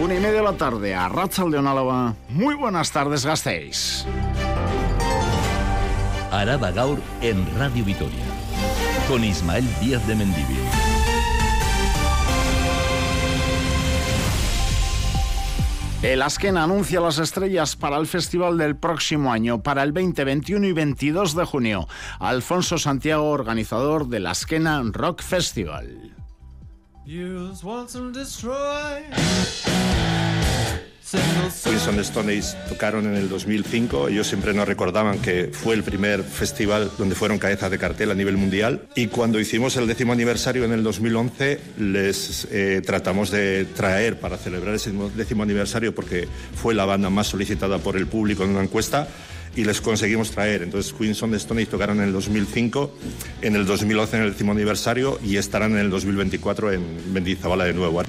Una y media de la tarde a Ratzal de Onálava. Muy buenas tardes, gastéis. Araba Gaur en Radio Vitoria. Con Ismael Díaz de Mendivil. El Asken anuncia las estrellas para el festival del próximo año, para el 20, 21 y 22 de junio. Alfonso Santiago, organizador del Askena Rock Festival. On the Stone tocaron en el 2005. Ellos siempre nos recordaban que fue el primer festival donde fueron cabezas de cartel a nivel mundial. Y cuando hicimos el décimo aniversario en el 2011, les eh, tratamos de traer para celebrar ese décimo aniversario, porque fue la banda más solicitada por el público en una encuesta y les conseguimos traer. Entonces Queens on the tocaron en el 2005, en el 2011 en el décimo aniversario y estarán en el 2024 en Mendizabala de nuevo.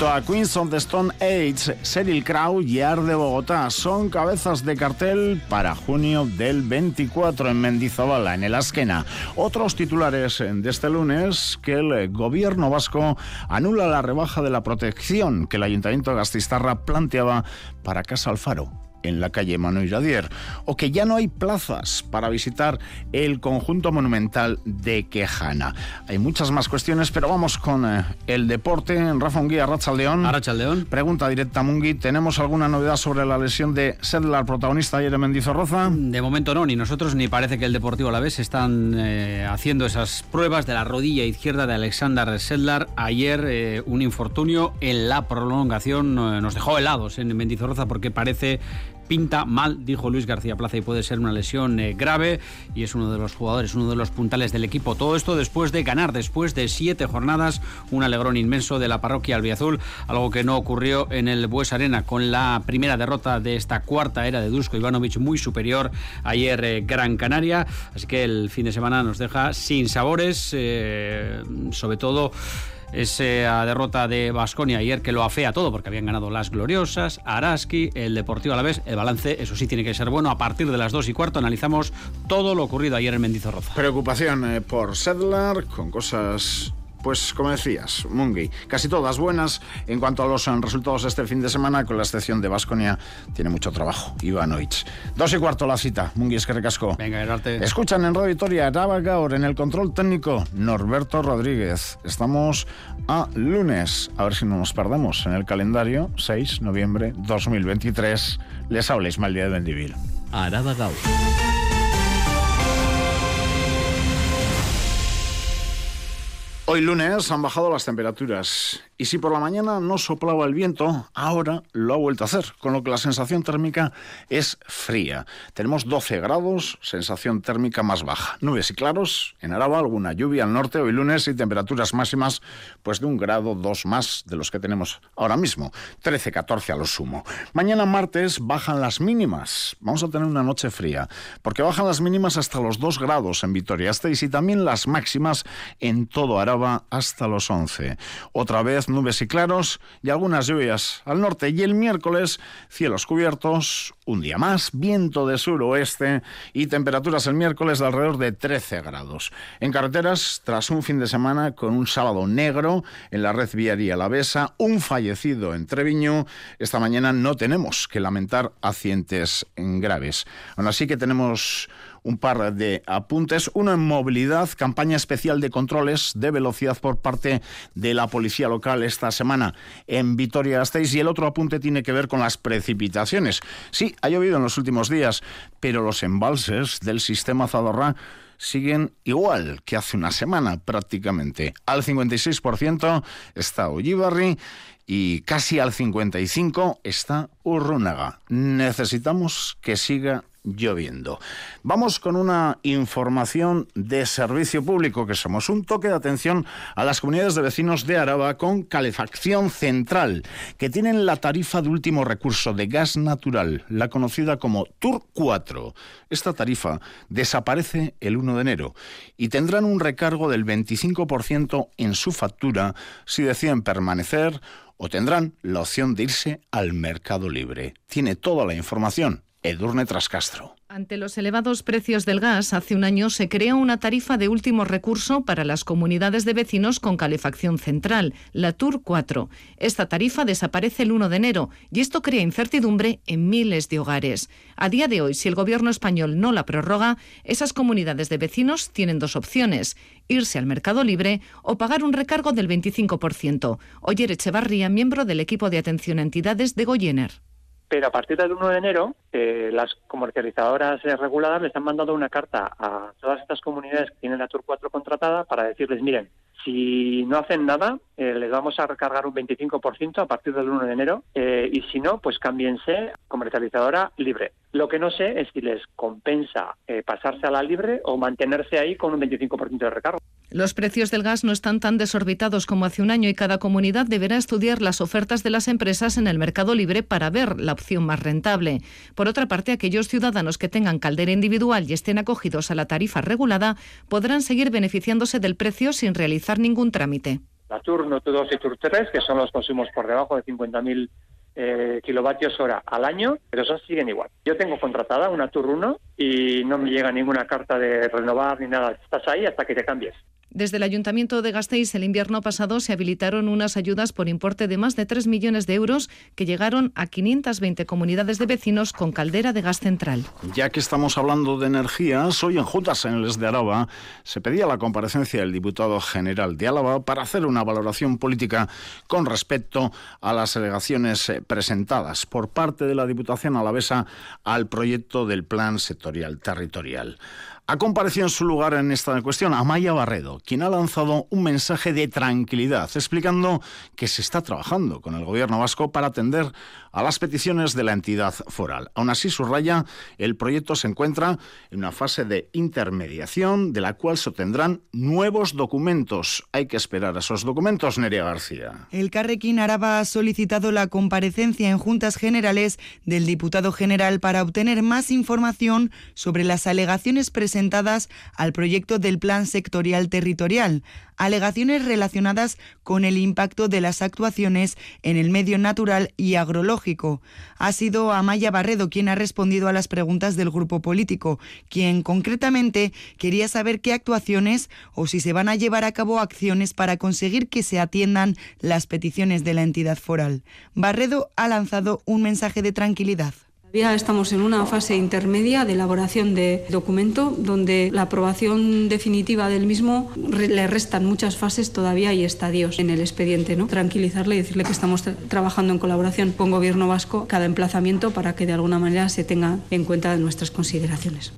A Queens of the Stone Age, Cyril Crow y Ar de Bogotá son cabezas de cartel para junio del 24 en Mendizabala, en el Asquena. Otros titulares de este lunes que el gobierno vasco anula la rebaja de la protección que el Ayuntamiento de Gastistarra planteaba para Casa Alfaro en la calle Manuel Jadier, o que ya no hay plazas para visitar el conjunto monumental de Quejana. Hay muchas más cuestiones, pero vamos con eh, el deporte. Rafa Unguía, Arrachaldeón. Arrachaldeón. Pregunta directa, Mungui. ¿Tenemos alguna novedad sobre la lesión de Sedlar, protagonista ayer en Mendizorroza? De momento no, ni nosotros ni parece que el Deportivo a la vez están eh, haciendo esas pruebas de la rodilla izquierda de Alexander Sedlar. Ayer eh, un infortunio en la prolongación nos dejó helados en Mendizorroza porque parece pinta mal, dijo Luis García Plaza, y puede ser una lesión eh, grave. Y es uno de los jugadores, uno de los puntales del equipo. Todo esto después de ganar, después de siete jornadas, un alegrón inmenso de la parroquia albiazul, algo que no ocurrió en el Bues Arena con la primera derrota de esta cuarta era de Dusko Ivanovic, muy superior ayer eh, Gran Canaria. Así que el fin de semana nos deja sin sabores, eh, sobre todo esa derrota de Basconia ayer que lo afea todo porque habían ganado las gloriosas, Araski, el Deportivo a la vez. El balance, eso sí, tiene que ser bueno. A partir de las dos y cuarto analizamos todo lo ocurrido ayer en Mendizorroza. Preocupación eh, por Sedlar con cosas pues como decías, Mungi, casi todas buenas en cuanto a los resultados este fin de semana, con la excepción de Vasconia, tiene mucho trabajo. Ivanovic. Dos y cuarto la cita, Mungi, es que recasco. Venga, Gerarte. Escuchan en Radio Vitoria, Gaur, en el control técnico, Norberto Rodríguez. Estamos a lunes, a ver si no nos perdemos en el calendario, 6 de noviembre 2023. Les habla Ismael Díaz de Bendivil. Araba Gaur. Hoy lunes han bajado las temperaturas y si por la mañana no soplaba el viento, ahora lo ha vuelto a hacer, con lo que la sensación térmica es fría. Tenemos 12 grados, sensación térmica más baja. Nubes y claros, en Araba alguna lluvia al norte hoy lunes y temperaturas máximas pues de un grado, dos más de los que tenemos ahora mismo, 13, 14 a lo sumo. Mañana martes bajan las mínimas, vamos a tener una noche fría, porque bajan las mínimas hasta los 2 grados en Vitoria-Gasteiz y también las máximas en todo Araba hasta los 11. Otra vez nubes y claros y algunas lluvias al norte. Y el miércoles, cielos cubiertos, un día más, viento de suroeste y temperaturas el miércoles de alrededor de 13 grados. En carreteras, tras un fin de semana con un sábado negro en la red viaria Besa, un fallecido en Treviño, esta mañana no tenemos que lamentar accidentes graves. Aún así que tenemos un par de apuntes. Uno en movilidad, campaña especial de controles de velocidad por parte de la policía local esta semana en Vitoria-Gasteiz. Y el otro apunte tiene que ver con las precipitaciones. Sí, ha llovido en los últimos días, pero los embalses del sistema Zadorra siguen igual que hace una semana prácticamente. Al 56% está Ullibarri y casi al 55% está Urrunaga. Necesitamos que siga lloviendo. Vamos con una información de servicio público que somos un toque de atención a las comunidades de vecinos de Araba con calefacción central que tienen la tarifa de último recurso de gas natural, la conocida como TUR 4. Esta tarifa desaparece el 1 de enero y tendrán un recargo del 25% en su factura si deciden permanecer o tendrán la opción de irse al mercado libre. Tiene toda la información Edurne Trascastro. Ante los elevados precios del gas, hace un año se creó una tarifa de último recurso para las comunidades de vecinos con calefacción central, la TUR 4. Esta tarifa desaparece el 1 de enero y esto crea incertidumbre en miles de hogares. A día de hoy, si el gobierno español no la prorroga, esas comunidades de vecinos tienen dos opciones, irse al mercado libre o pagar un recargo del 25%. Oyer Echevarría, miembro del equipo de atención a entidades de Goyener pero a partir del 1 de enero eh, las comercializadoras reguladas les han mandado una carta a todas estas comunidades que tienen la Tour 4 contratada para decirles, miren, si no hacen nada, eh, les vamos a recargar un 25% a partir del 1 de enero eh, y si no, pues cámbiense comercializadora libre. Lo que no sé es si les compensa pasarse a la libre o mantenerse ahí con un 25% de recargo. Los precios del gas no están tan desorbitados como hace un año y cada comunidad deberá estudiar las ofertas de las empresas en el mercado libre para ver la opción más rentable. Por otra parte, aquellos ciudadanos que tengan caldera individual y estén acogidos a la tarifa regulada podrán seguir beneficiándose del precio sin realizar ningún trámite. La Turno 2 y Tur 3, que son los consumos por debajo de 50.000 eh, kilovatios hora al año, pero esos siguen igual. Yo tengo contratada una Tour 1 y no me llega ninguna carta de renovar ni nada. Estás ahí hasta que te cambies. Desde el Ayuntamiento de Gasteiz el invierno pasado se habilitaron unas ayudas por importe de más de 3 millones de euros que llegaron a 520 comunidades de vecinos con caldera de gas central. Ya que estamos hablando de energías, hoy en Juntas en el de Araba se pedía la comparecencia del diputado general de Álava para hacer una valoración política con respecto a las alegaciones eh, presentadas por parte de la Diputación alavesa al proyecto del Plan Sectorial Territorial. Ha comparecido en su lugar en esta cuestión Amaya Barredo, quien ha lanzado un mensaje de tranquilidad, explicando que se está trabajando con el gobierno vasco para atender a las peticiones de la entidad foral. Aún así, subraya, el proyecto se encuentra en una fase de intermediación de la cual se obtendrán nuevos documentos. Hay que esperar a esos documentos, Nerea García. El Carrequín Araba ha solicitado la comparecencia en juntas generales del diputado general para obtener más información sobre las alegaciones presentadas al proyecto del Plan Sectorial Territorial alegaciones relacionadas con el impacto de las actuaciones en el medio natural y agrológico. Ha sido Amaya Barredo quien ha respondido a las preguntas del grupo político, quien concretamente quería saber qué actuaciones o si se van a llevar a cabo acciones para conseguir que se atiendan las peticiones de la entidad foral. Barredo ha lanzado un mensaje de tranquilidad. Todavía estamos en una fase intermedia de elaboración de documento donde la aprobación definitiva del mismo le restan muchas fases todavía y estadios en el expediente. ¿no? Tranquilizarle y decirle que estamos trabajando en colaboración con Gobierno vasco cada emplazamiento para que de alguna manera se tenga en cuenta nuestras consideraciones.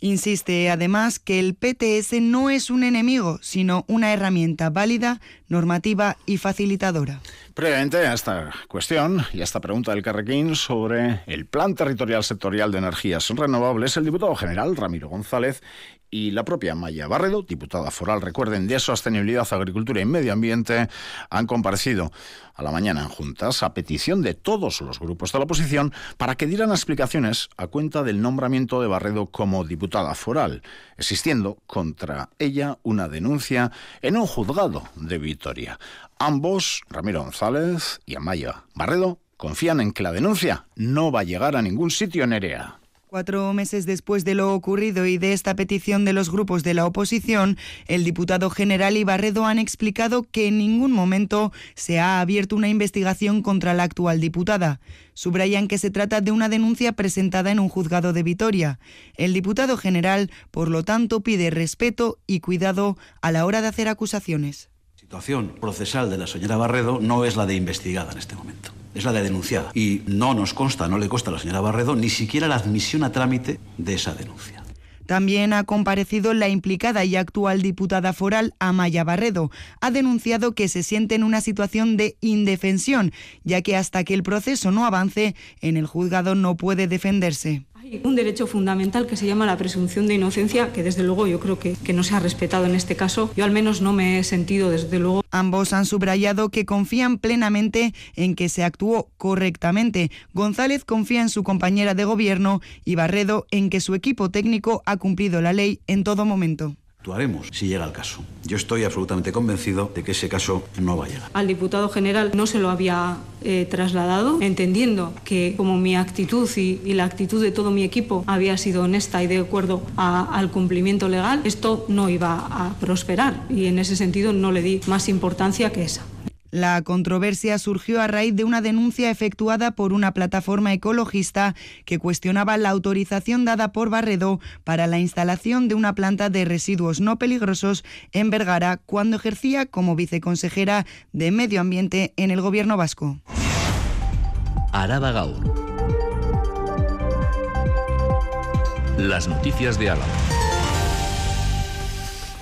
Insiste además que el PTS no es un enemigo, sino una herramienta válida, normativa y facilitadora. Previamente a esta cuestión y a esta pregunta del Carrequín sobre el Plan Territorial Sectorial de Energías Renovables, el diputado general Ramiro González y la propia Maya Barredo, diputada foral, recuerden, de Sostenibilidad, Agricultura y Medio Ambiente, han comparecido a la mañana en juntas a petición de todos los grupos de la oposición para que dieran explicaciones a cuenta del nombramiento de Barredo como diputada foral, existiendo contra ella una denuncia en un juzgado de Vitoria. Ambos, Ramiro González y Amaya Barredo, confían en que la denuncia no va a llegar a ningún sitio en Erea. Cuatro meses después de lo ocurrido y de esta petición de los grupos de la oposición, el diputado general y Barredo han explicado que en ningún momento se ha abierto una investigación contra la actual diputada. Subrayan que se trata de una denuncia presentada en un juzgado de Vitoria. El diputado general, por lo tanto, pide respeto y cuidado a la hora de hacer acusaciones. La situación procesal de la señora Barredo no es la de investigada en este momento es la de denunciada. Y no nos consta, no le consta a la señora Barredo ni siquiera la admisión a trámite de esa denuncia. También ha comparecido la implicada y actual diputada foral Amaya Barredo. Ha denunciado que se siente en una situación de indefensión, ya que hasta que el proceso no avance, en el juzgado no puede defenderse un derecho fundamental que se llama la presunción de inocencia, que desde luego yo creo que, que no se ha respetado en este caso. Yo al menos no me he sentido desde luego. Ambos han subrayado que confían plenamente en que se actuó correctamente. González confía en su compañera de gobierno y Barredo en que su equipo técnico ha cumplido la ley en todo momento actuaremos si llega el caso. Yo estoy absolutamente convencido de que ese caso no va a llegar. Al diputado general no se lo había eh, trasladado, entendiendo que como mi actitud y, la actitud de todo mi equipo había sido honesta y de acuerdo al cumplimiento legal, esto no iba a prosperar y en ese sentido no le di más importancia que esa. La controversia surgió a raíz de una denuncia efectuada por una plataforma ecologista que cuestionaba la autorización dada por Barredo para la instalación de una planta de residuos no peligrosos en Vergara cuando ejercía como viceconsejera de Medio Ambiente en el gobierno vasco. Araba Gaur. Las noticias de Álava.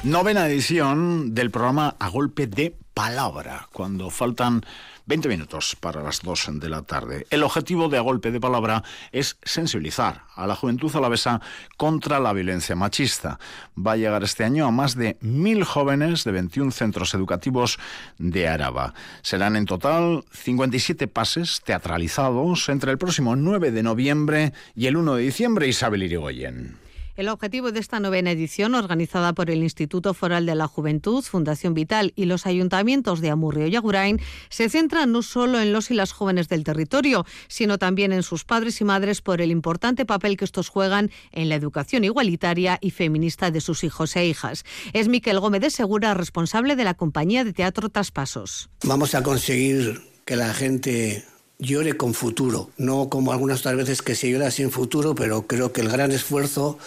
Novena edición del programa A Golpe de Palabra, cuando faltan 20 minutos para las 2 de la tarde. El objetivo de A Golpe de Palabra es sensibilizar a la juventud alavesa contra la violencia machista. Va a llegar este año a más de mil jóvenes de 21 centros educativos de Araba. Serán en total 57 pases teatralizados entre el próximo 9 de noviembre y el 1 de diciembre. Isabel Irigoyen. El objetivo de esta novena edición, organizada por el Instituto Foral de la Juventud, Fundación Vital y los ayuntamientos de Amurrio y Agurain, se centra no solo en los y las jóvenes del territorio, sino también en sus padres y madres por el importante papel que estos juegan en la educación igualitaria y feminista de sus hijos e hijas. Es Miquel Gómez de Segura, responsable de la compañía de teatro Traspasos. Vamos a conseguir que la gente llore con futuro, no como algunas otras veces que se llora sin futuro, pero creo que el gran esfuerzo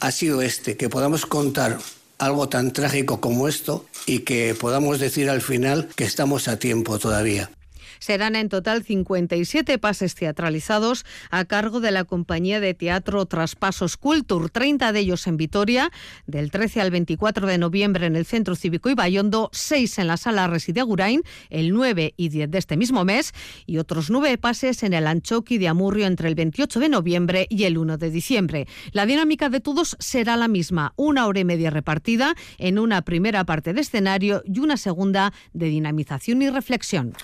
ha sido este, que podamos contar algo tan trágico como esto y que podamos decir al final que estamos a tiempo todavía. Serán en total 57 pases teatralizados a cargo de la compañía de teatro Traspasos Culture, 30 de ellos en Vitoria, del 13 al 24 de noviembre en el Centro Cívico Ibayondo, 6 en la Sala Reside Gurain, el 9 y 10 de este mismo mes, y otros 9 pases en el Anchoqui de Amurrio entre el 28 de noviembre y el 1 de diciembre. La dinámica de todos será la misma, una hora y media repartida en una primera parte de escenario y una segunda de dinamización y reflexión.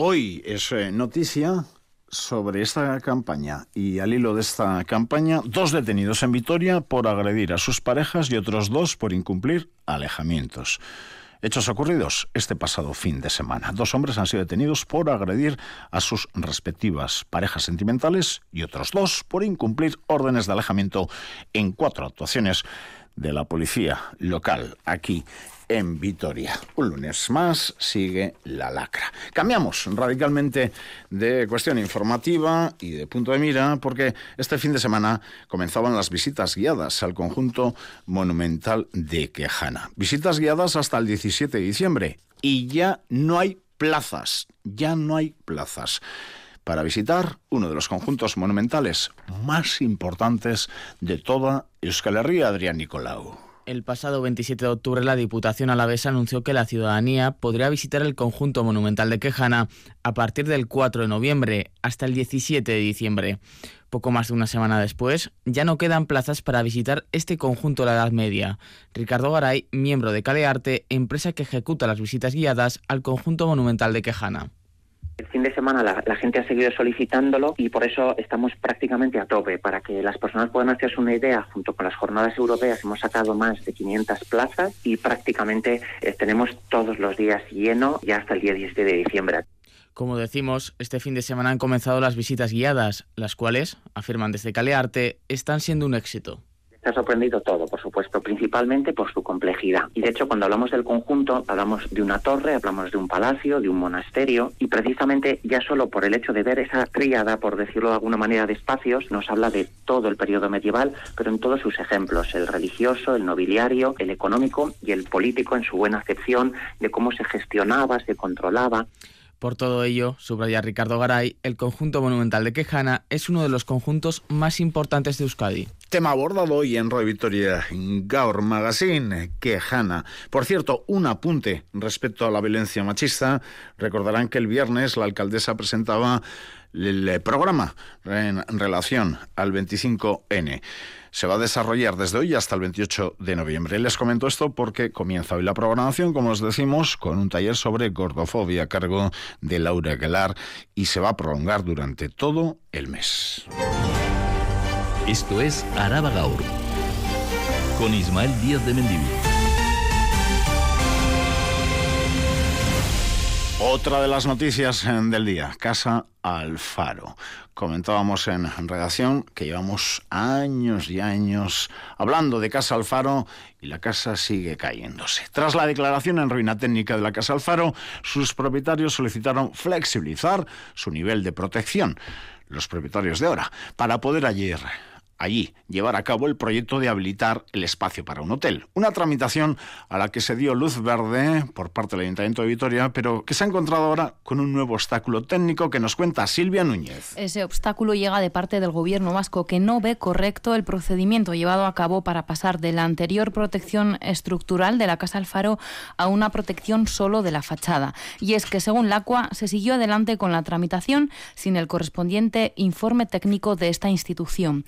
Hoy es eh, noticia sobre esta campaña y al hilo de esta campaña, dos detenidos en Vitoria por agredir a sus parejas y otros dos por incumplir alejamientos. Hechos ocurridos este pasado fin de semana. Dos hombres han sido detenidos por agredir a sus respectivas parejas sentimentales y otros dos por incumplir órdenes de alejamiento en cuatro actuaciones de la policía local aquí en Vitoria. Un lunes más sigue la lacra. Cambiamos radicalmente de cuestión informativa y de punto de mira porque este fin de semana comenzaban las visitas guiadas al conjunto monumental de Quejana. Visitas guiadas hasta el 17 de diciembre y ya no hay plazas, ya no hay plazas para visitar uno de los conjuntos monumentales más importantes de toda Euskal Herria, Adrián Nicolau. El pasado 27 de octubre la Diputación Alavesa anunció que la ciudadanía podría visitar el conjunto monumental de Quejana a partir del 4 de noviembre hasta el 17 de diciembre. Poco más de una semana después, ya no quedan plazas para visitar este conjunto de la Edad Media. Ricardo Garay, miembro de Calearte, empresa que ejecuta las visitas guiadas al conjunto monumental de Quejana. El fin de semana la, gente ha seguido solicitándolo y por eso estamos prácticamente a tope. Para que las personas puedan hacerse una idea, junto con las jornadas europeas hemos sacado más de 500 plazas y prácticamente eh, tenemos todos los días lleno ya hasta el día 10 de diciembre. Como decimos, este fin de semana han comenzado las visitas guiadas, las cuales, afirman desde Calearte, están siendo un éxito ha sorprendido todo, por supuesto, principalmente por su complejidad. Y de hecho, cuando hablamos del conjunto, hablamos de una torre, hablamos de un palacio, de un monasterio, y precisamente ya solo por el hecho de ver esa tríada, por decirlo de alguna manera, de espacios, nos habla de todo el periodo medieval, pero en todos sus ejemplos, el religioso, el nobiliario, el económico y el político en su buena acepción, de cómo se gestionaba, se controlaba. Por todo ello, subraya Ricardo Garay, el conjunto monumental de Quejana es uno de los conjuntos más importantes de Euskadi. Tema abordado hoy en Radio Victoria Gaur Magazine, Quejana. Por cierto, un apunte respecto a la violencia machista. Recordarán que el viernes la alcaldesa presentaba el programa en relación al 25N se va a desarrollar desde hoy hasta el 28 de noviembre. Les comento esto porque comienza hoy la programación, como os decimos, con un taller sobre gordofobia a cargo de Laura Aguilar y se va a prolongar durante todo el mes. Esto es Araba Gaur con Ismael Díaz de Mendivil. Otra de las noticias eh, del día, Casa Alfaro. Comentábamos en redacción que llevamos años y años hablando de Casa Alfaro y la casa sigue cayéndose. Tras la declaración en ruina técnica de la Casa Alfaro, sus propietarios solicitaron flexibilizar su nivel de protección. Los propietarios de ahora, para poder ayer allí llevar a cabo el proyecto de habilitar el espacio para un hotel. Una tramitación a la que se dio luz verde por parte del Ayuntamiento de Vitoria, pero que se ha encontrado ahora con un nuevo obstáculo técnico que nos cuenta Silvia Núñez. Ese obstáculo llega de parte del gobierno vasco que no ve correcto el procedimiento llevado a cabo para pasar de la anterior protección estructural de la Casa Alfaro a una protección solo de la fachada. Y es que según la ACUA se siguió adelante con la tramitación sin el correspondiente informe técnico de esta institución.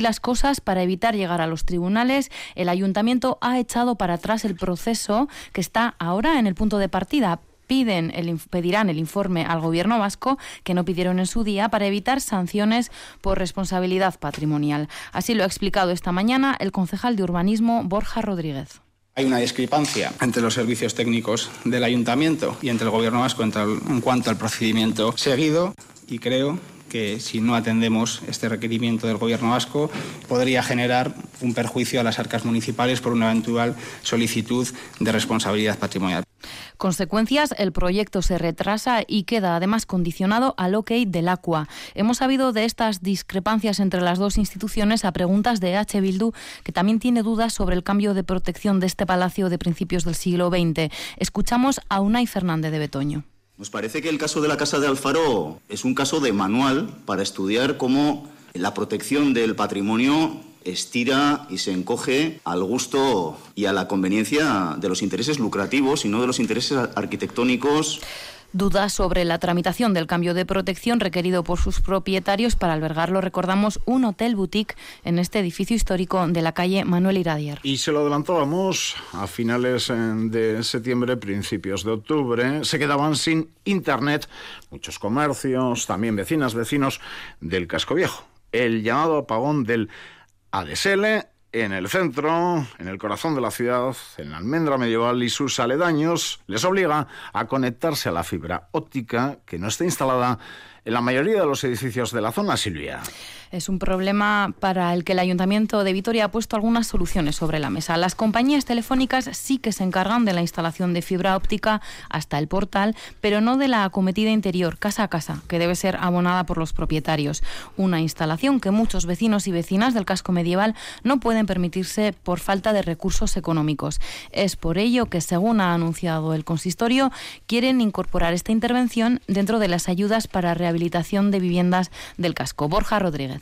Las cosas, para evitar llegar a los tribunales, el ayuntamiento ha echado para atrás el proceso que está ahora en el punto de partida piden el, pedirán el informe al gobierno vasco que no pidieron en su día para evitar sanciones por responsabilidad patrimonial. Así lo ha explicado esta mañana el concejal de urbanismo Borja Rodríguez. Hay una discrepancia entre los servicios técnicos del ayuntamiento y entre el gobierno vasco en cuanto al procedimiento seguido y creo que si no atendemos este requerimiento del Gobierno vasco podría generar un perjuicio a las arcas municipales por una eventual solicitud de responsabilidad patrimonial. Consecuencias, el proyecto se retrasa y queda además condicionado al ok del Aqua. Hemos sabido de estas discrepancias entre las dos instituciones a preguntas de H. Bildu, que también tiene dudas sobre el cambio de protección de este palacio de principios del siglo XX. Escuchamos a Unai Fernández de Betoño. Nos parece que el caso de la Casa de Alfaro es un caso de manual para estudiar cómo la protección del patrimonio estira y se encoge al gusto y a la conveniencia de los intereses lucrativos y no de los intereses arquitectónicos dudas sobre la tramitación del cambio de protección requerido por sus propietarios para albergarlo, recordamos, un hotel boutique en este edificio histórico de la calle Manuel Iradier. Y se lo adelantábamos a finales eh, de septiembre, principios de octubre, se quedaban sin internet muchos comercios, también vecinas, vecinos del casco viejo. El llamado apagón del ADSL en el centro, en el corazón de la ciudad, en la almendra medieval y sus aledaños, les obliga a conectarse a la fibra óptica que no está instalada en la mayoría de los edificios de la zona, Silvia. Es un problema para el que el Ayuntamiento de Vitoria ha puesto algunas soluciones sobre la mesa. Las compañías telefónicas sí que se encargan de la instalación de fibra óptica hasta el portal, pero no de la acometida interior, casa a casa, que debe ser abonada por los propietarios. Una instalación que muchos vecinos y vecinas del casco medieval no pueden permitirse por falta de recursos económicos. Es por ello que, según ha anunciado el consistorio, quieren incorporar esta intervención dentro de las ayudas para rehabilitación de viviendas del casco. Borja Rodríguez.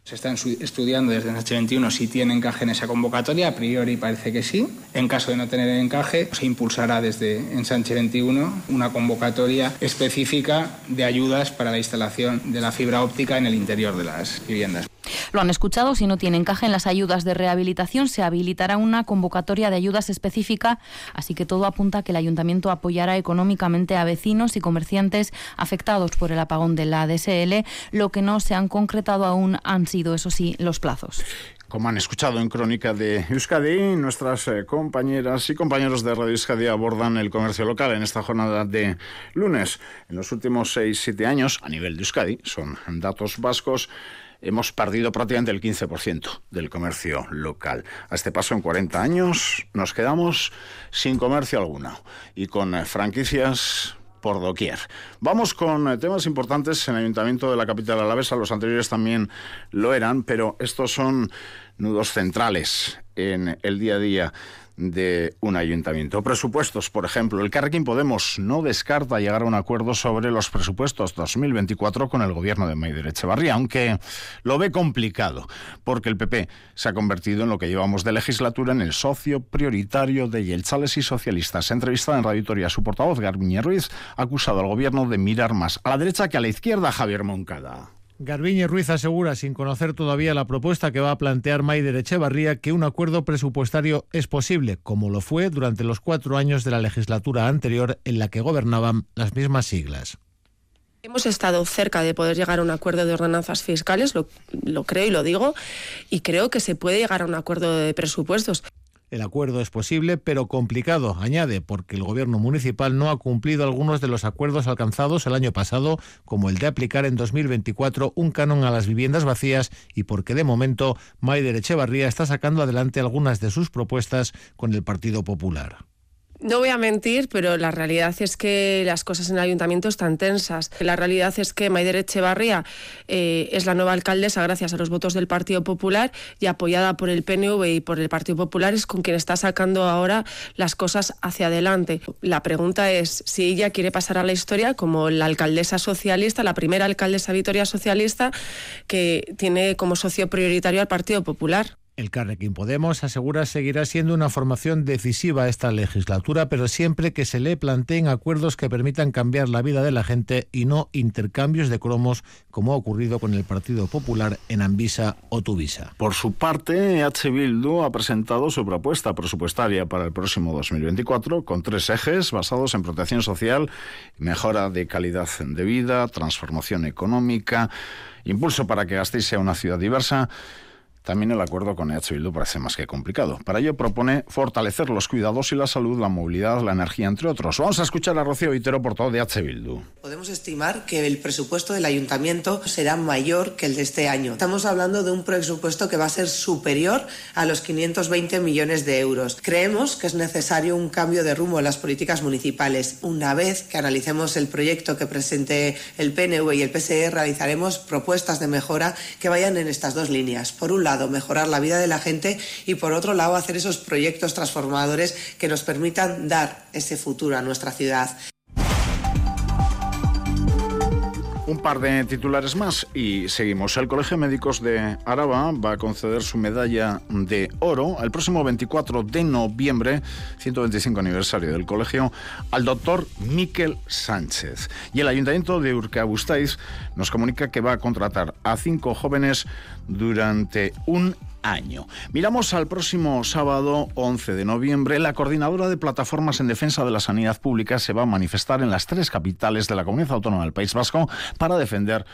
Se está estudiando desde h 21 si tiene encaje en esa convocatoria, a priori parece que sí. En caso de no tener encaje, se impulsará desde Ensanche 21 una convocatoria específica de ayudas para la instalación de la fibra óptica en el interior de las viviendas. Lo han escuchado, si no tiene encaje en las ayudas de rehabilitación, se habilitará una convocatoria de ayudas específica, así que todo apunta a que el ayuntamiento apoyará económicamente a vecinos y comerciantes afectados por el apagón de la DSL. Lo que no se han concretado aún han sido, eso sí, los plazos. Como han escuchado en Crónica de Euskadi, nuestras eh, compañeras y compañeros de Radio Euskadi abordan el comercio local en esta jornada de lunes. En los últimos 6-7 años, a nivel de Euskadi, son datos vascos, hemos perdido prácticamente el 15% del comercio local. A este paso, en 40 años, nos quedamos sin comercio alguno y con eh, franquicias por doquier. Vamos con eh, temas importantes en el Ayuntamiento de la capital alavesa. Los anteriores también lo eran, pero estos son nudos centrales en el día a día de un ayuntamiento. Presupuestos, por ejemplo. El Carrequín Podemos no descarta llegar a un acuerdo sobre los presupuestos 2024 con el gobierno de Maider Echevarría, aunque lo ve complicado, porque el PP se ha convertido en lo que llevamos de legislatura en el socio prioritario de Yelchales y socialistas. Entrevistada en Radio Toria, su portavoz, Garbiñe Ruiz, ha acusado al gobierno de mirar más a la derecha que a la izquierda, Javier Moncada. Garbiñe Ruiz asegura, sin conocer todavía la propuesta que va a plantear Maider Echevarría, que un acuerdo presupuestario es posible, como lo fue durante los cuatro años de la legislatura anterior en la que gobernaban las mismas siglas. Hemos estado cerca de poder llegar a un acuerdo de ordenanzas fiscales, lo, lo creo y lo digo, y creo que se puede llegar a un acuerdo de presupuestos. El acuerdo es posible, pero complicado, añade, porque el gobierno municipal no ha cumplido algunos de los acuerdos alcanzados el año pasado, como el de aplicar en 2024 un canon a las viviendas vacías y porque de momento Maider Echevarría está sacando adelante algunas de sus propuestas con el Partido Popular. No voy a mentir, pero la realidad es que las cosas en el ayuntamiento están tensas. La realidad es que Maider Echevarría eh, es la nueva alcaldesa gracias a los votos del Partido Popular y apoyada por el PNV y por el Partido Popular es con quien está sacando ahora las cosas hacia adelante. La pregunta es si ella quiere pasar a la historia como la alcaldesa socialista, la primera alcaldesa Vitoria socialista que tiene como socio prioritario al Partido Popular. El Carrequín Podemos asegura seguirá siendo una formación decisiva esta legislatura, pero siempre que se le planteen acuerdos que permitan cambiar la vida de la gente y no intercambios de cromos como ha ocurrido con el Partido Popular en Ambisa o Tuvisa. Por su parte, H. Bildu ha presentado su propuesta presupuestaria para el próximo 2024 con tres ejes basados en protección social, mejora de calidad de vida, transformación económica, impulso para que Gasteiz sea una ciudad diversa también el acuerdo con EH Bildu parece más que complicado. Para ello propone fortalecer los cuidados y la salud, la movilidad, la energía, entre otros. Vamos a escuchar a Rocío Vitero por todo de EH Bildu. Podemos estimar que el presupuesto del ayuntamiento será mayor que el de este año. Estamos hablando de un presupuesto que va a ser superior a los 520 millones de euros. Creemos que es necesario un cambio de rumbo en las políticas municipales. Una vez que analicemos el proyecto que presente el PNV y el PSE, realizaremos propuestas de mejora que vayan en estas dos líneas. Por un lado, mejorar la vida de la gente y por otro lado hacer esos proyectos transformadores que nos permitan dar ese futuro a nuestra ciudad. Un par de titulares más y seguimos. El Colegio Médicos de Araba va a conceder su medalla de oro el próximo 24 de noviembre, 125 aniversario del colegio, al doctor Miquel Sánchez. Y el Ayuntamiento de Urcabustaiz nos comunica que va a contratar a cinco jóvenes durante un año. Miramos al próximo sábado 11 de noviembre. La coordinadora de plataformas en defensa de la sanidad pública se va a manifestar en las tres capitales de la comunidad autónoma del País Vasco para defender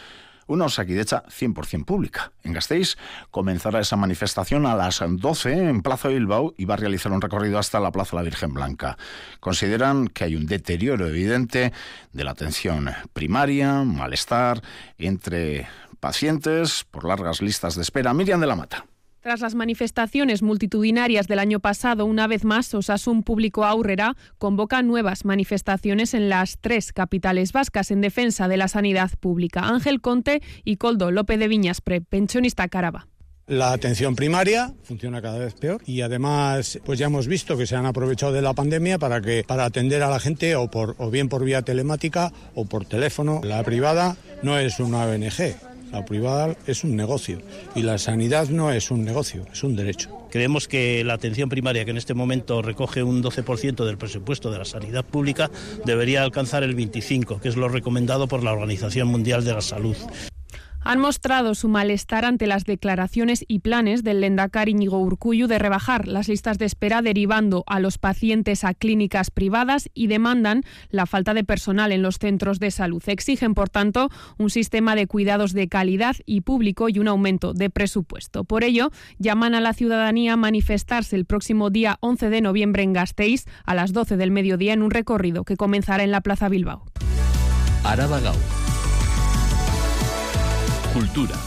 una Osakidecha 100% pública. En Gasteiz comenzará esa manifestación a las 12 en Plaza Bilbao y va a realizar un recorrido hasta la Plaza La Virgen Blanca. Consideran que hay un deterioro evidente de la atención primaria, malestar entre pacientes por largas listas de espera. Miriam de la Mata. Tras las manifestaciones multitudinarias del año pasado, una vez más, Osasun Público Aurrera convoca nuevas manifestaciones en las tres capitales vascas en defensa de la sanidad pública. Ángel Conte y Coldo López de Viñaspre, pensionista Caraba. La atención primaria funciona cada vez peor y además pues ya hemos visto que se han aprovechado de la pandemia para que para atender a la gente o por o bien por vía telemática o por teléfono. La privada no es una ONG, la privada es un negocio y la sanidad no es un negocio, es un derecho. Creemos que la atención primaria, que en este momento recoge un 12% del presupuesto de la sanidad pública, debería alcanzar el 25%, que es lo recomendado por la Organización Mundial de la Salud han mostrado su malestar ante las declaraciones y planes del Lendakar Íñigo Urcuyu de rebajar las listas de espera derivando a los pacientes a clínicas privadas y demandan la falta de personal en los centros de salud. Exigen, por tanto, un sistema de cuidados de calidad y público y un aumento de presupuesto. Por ello, llaman a la ciudadanía a manifestarse el próximo día 11 de noviembre en Gasteiz a las 12 del mediodía en un recorrido que comenzará en la Plaza Bilbao. Idoclis,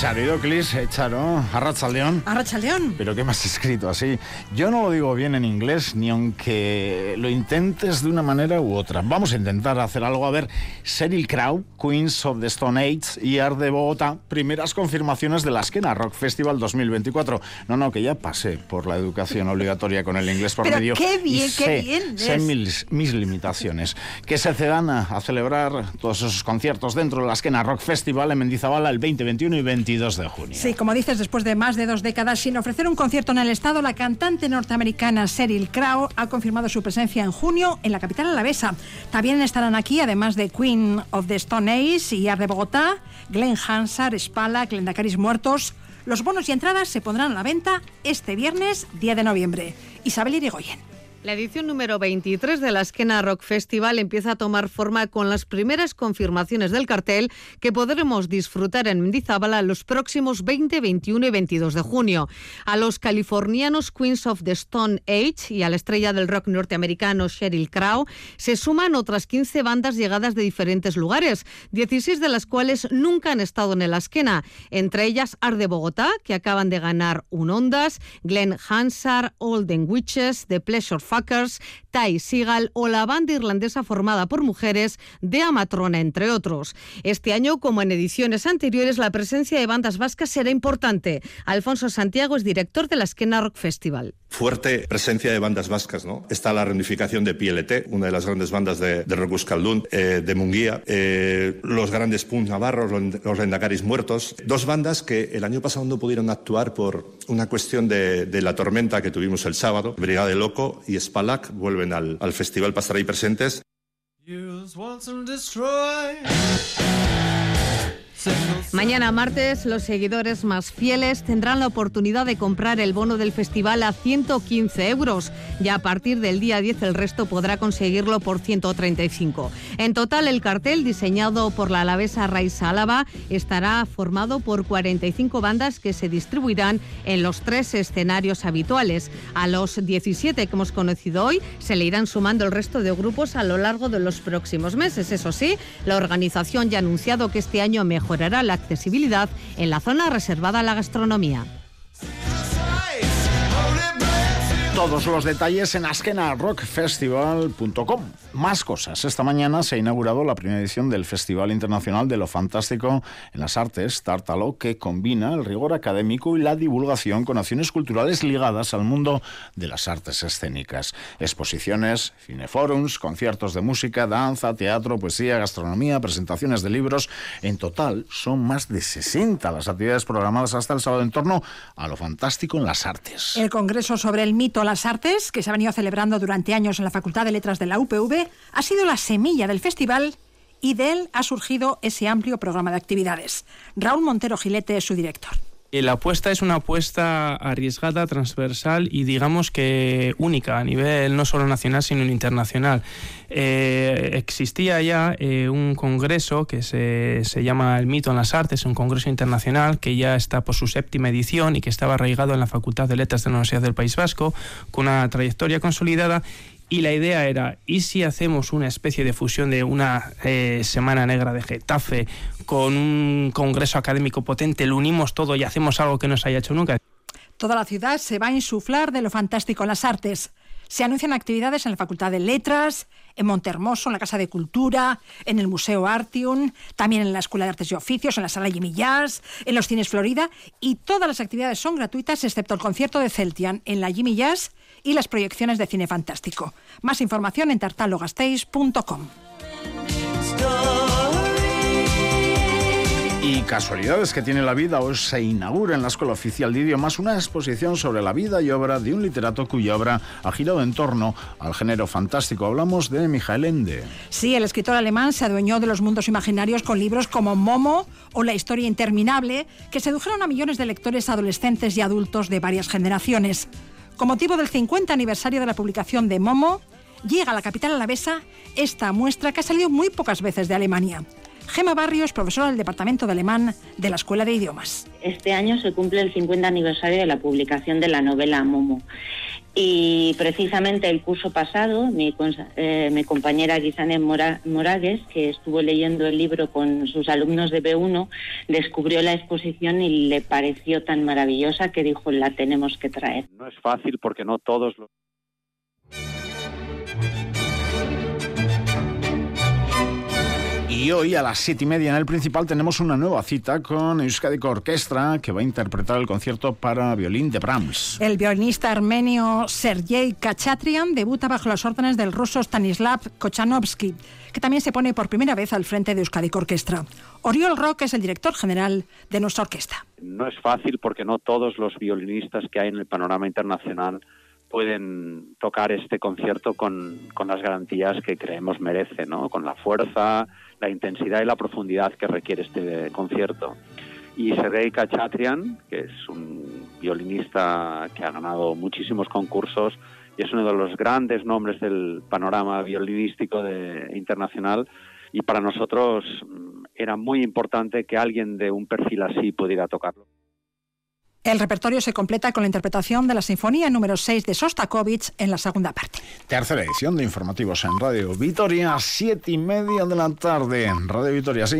eh, Charo, Arrachaldeón. Arrachaldeón. Pero ¿qué has escrito así? Yo no lo digo bien en inglés, ni aunque lo intentes de una manera u otra. Vamos a intentar hacer algo. A ver, Sheryl Crow, Queens of the Stone Age y Art de Bogotá, primeras confirmaciones de la Esquena Rock Festival 2024. No, no, que ya pasé por la educación obligatoria con el inglés por Pero medio. qué bien, sé, qué bien. Sé mis, mis, limitaciones. Que se cedan a, a, celebrar todos esos conciertos dentro de la Esquena Rock Festival en Mendizabala el 20, 21 y 22 de junio. Sí, como dices, después de más de dos décadas sin ofrecer un concierto en el Estado, la cantante norteamericana Sheryl Crow ha confirmado su presencia en junio en la capital alavesa. También estarán aquí, además de Queen of the Stone Age y Ar de Bogotá, Glenn Hansard, Spala, Glendacaris Muertos. Los bonos y entradas se pondrán a la venta este viernes 10 de noviembre. Isabel Irigoyen. La edición número 23 de la Esquena Rock Festival empieza a tomar forma con las primeras confirmaciones del cartel que podremos disfrutar en Mendizábala los próximos 20, 21 y 22 de junio. A los californianos Queens of the Stone Age y a la estrella del rock norteamericano Sheryl Crow se suman otras 15 bandas llegadas de diferentes lugares, 16 de las cuales nunca han estado en el Esquena, entre ellas Art de Bogotá, que acaban de ganar un Ondas, Glenn Hansard, Olden Witches, The Pleasure Fuckers, Ty Seagal o la banda irlandesa formada por mujeres de Amatrona, entre otros. Este año, como en ediciones anteriores, la presencia de bandas vascas será importante. Alfonso Santiago es director de la Esquena Rock Festival fuerte presencia de bandas vascas, ¿no? Está la reunificación de PLT, una de las grandes bandas de, de rock euskaldun, eh, de Munguía, eh, los grandes Punk navarros, los, Lendacaris muertos, dos bandas que el año pasado no pudieron actuar por una cuestión de, de la tormenta que tuvimos el sábado. Brigada de Loco y Spalak vuelven al, al festival para estar ahí presentes. Mañana martes, los seguidores más fieles tendrán la oportunidad de comprar el bono del festival a 115 euros. Ya a partir del día 10 el resto podrá conseguirlo por 135. En total, el cartel diseñado por la alavesa Raiza Álava estará formado por 45 bandas que se distribuirán en los tres escenarios habituales. A los 17 que hemos conocido hoy se le irán sumando el resto de grupos a lo largo de los próximos meses. Eso sí, la organización ya ha anunciado que este año mejorará la accesibilidad en la zona reservada a la gastronomía. Todos los detalles en askenarockfestival.com. Más cosas. Esta mañana se ha inaugurado la primera edición del Festival Internacional de lo Fantástico en las Artes, Tártalo, que combina el rigor académico y la divulgación con acciones culturales ligadas al mundo de las artes escénicas. Exposiciones, cineforums, conciertos de música, danza, teatro, poesía, gastronomía, presentaciones de libros. En total son más de 60 las actividades programadas hasta el sábado en torno a lo fantástico en las artes. El Congreso sobre el mito las Artes, que se ha venido celebrando durante años en la Facultad de Letras de la UPV, ha sido la semilla del festival y de él ha surgido ese amplio programa de actividades. Raúl Montero Gilete es su director. Eh, la apuesta es una apuesta arriesgada, transversal y digamos que única a nivel no solo nacional sino internacional. Eh, existía ya eh, un congreso que se, se, llama El mito en las artes, un congreso internacional que ya está por su séptima edición y que estaba arraigado en la Facultad de Letras de la Universidad del País Vasco con una trayectoria consolidada y la idea era, ¿y si hacemos una especie de fusión de una eh, Semana Negra de Getafe con un congreso académico potente, lo unimos todo y hacemos algo que no se haya hecho nunca? Toda la ciudad se va a insuflar de lo fantástico en las artes. Se anuncian actividades en la Facultad de Letras, en Montermoso, en la Casa de Cultura, en el Museo Artium, también en la Escuela de Artes y Oficios, en la Sala Jimmy Jazz, en los Cines Florida, y todas las actividades son gratuitas excepto el concierto de Celtian en la Jimmy Jazz y las proyecciones de cine fantástico. Más información en tartalogasteis.com. Y casualidades que tiene la vida, hoy se inaugura en la Escuela Oficial de Idiomas una exposición sobre la vida y obra de un literato cuya obra ha girado en torno al género fantástico. Hablamos de Michael Ende. Sí, el escritor alemán se adueñó de los mundos imaginarios con libros como Momo o La historia interminable, que sedujeron a millones de lectores adolescentes y adultos de varias generaciones. Con motivo del 50 aniversario de la publicación de Momo, llega a la capital alavesa esta muestra que ha salido muy pocas veces de Alemania. Gema Barrios, profesora del Departamento de Alemán de la Escuela de Idiomas. Este año se cumple el 50 aniversario de la publicación de la novela Momo. Y precisamente el curso pasado, mi, eh, mi compañera Guisanet Mora, Moragues, que estuvo leyendo el libro con sus alumnos de B1, descubrió la exposición y le pareció tan maravillosa que dijo, la tenemos que traer. No es fácil porque no todos los... Y hoy a las siete y media en el principal tenemos una nueva cita con Euskadi Orquestra que va a interpretar el concierto para violín de Brahms. El violinista armenio Sergei Kachatrian debuta bajo las órdenes del ruso Stanislav Kochanovsky, que también se pone por primera vez al frente de Euskadi Orquestra. Oriol Rock es el director general de nuestra orquesta. No es fácil porque no todos los violinistas que hay en el panorama internacional pueden tocar este concierto con, con las garantías que creemos merece, ¿no? con la fuerza, la intensidad y la profundidad que requiere este concierto. Y Sergei Kachatrian, que es un violinista que ha ganado muchísimos concursos y es uno de los grandes nombres del panorama violinístico de, internacional y para nosotros mm, era muy importante que alguien de un perfil así pudiera tocarlo. El repertorio se completa con la interpretación de la Sinfonía número 6 de Sostakovich en la segunda parte. Tercera edición de informativos en Radio Vitoria, siete y media de la tarde. Radio Vitoria, sí.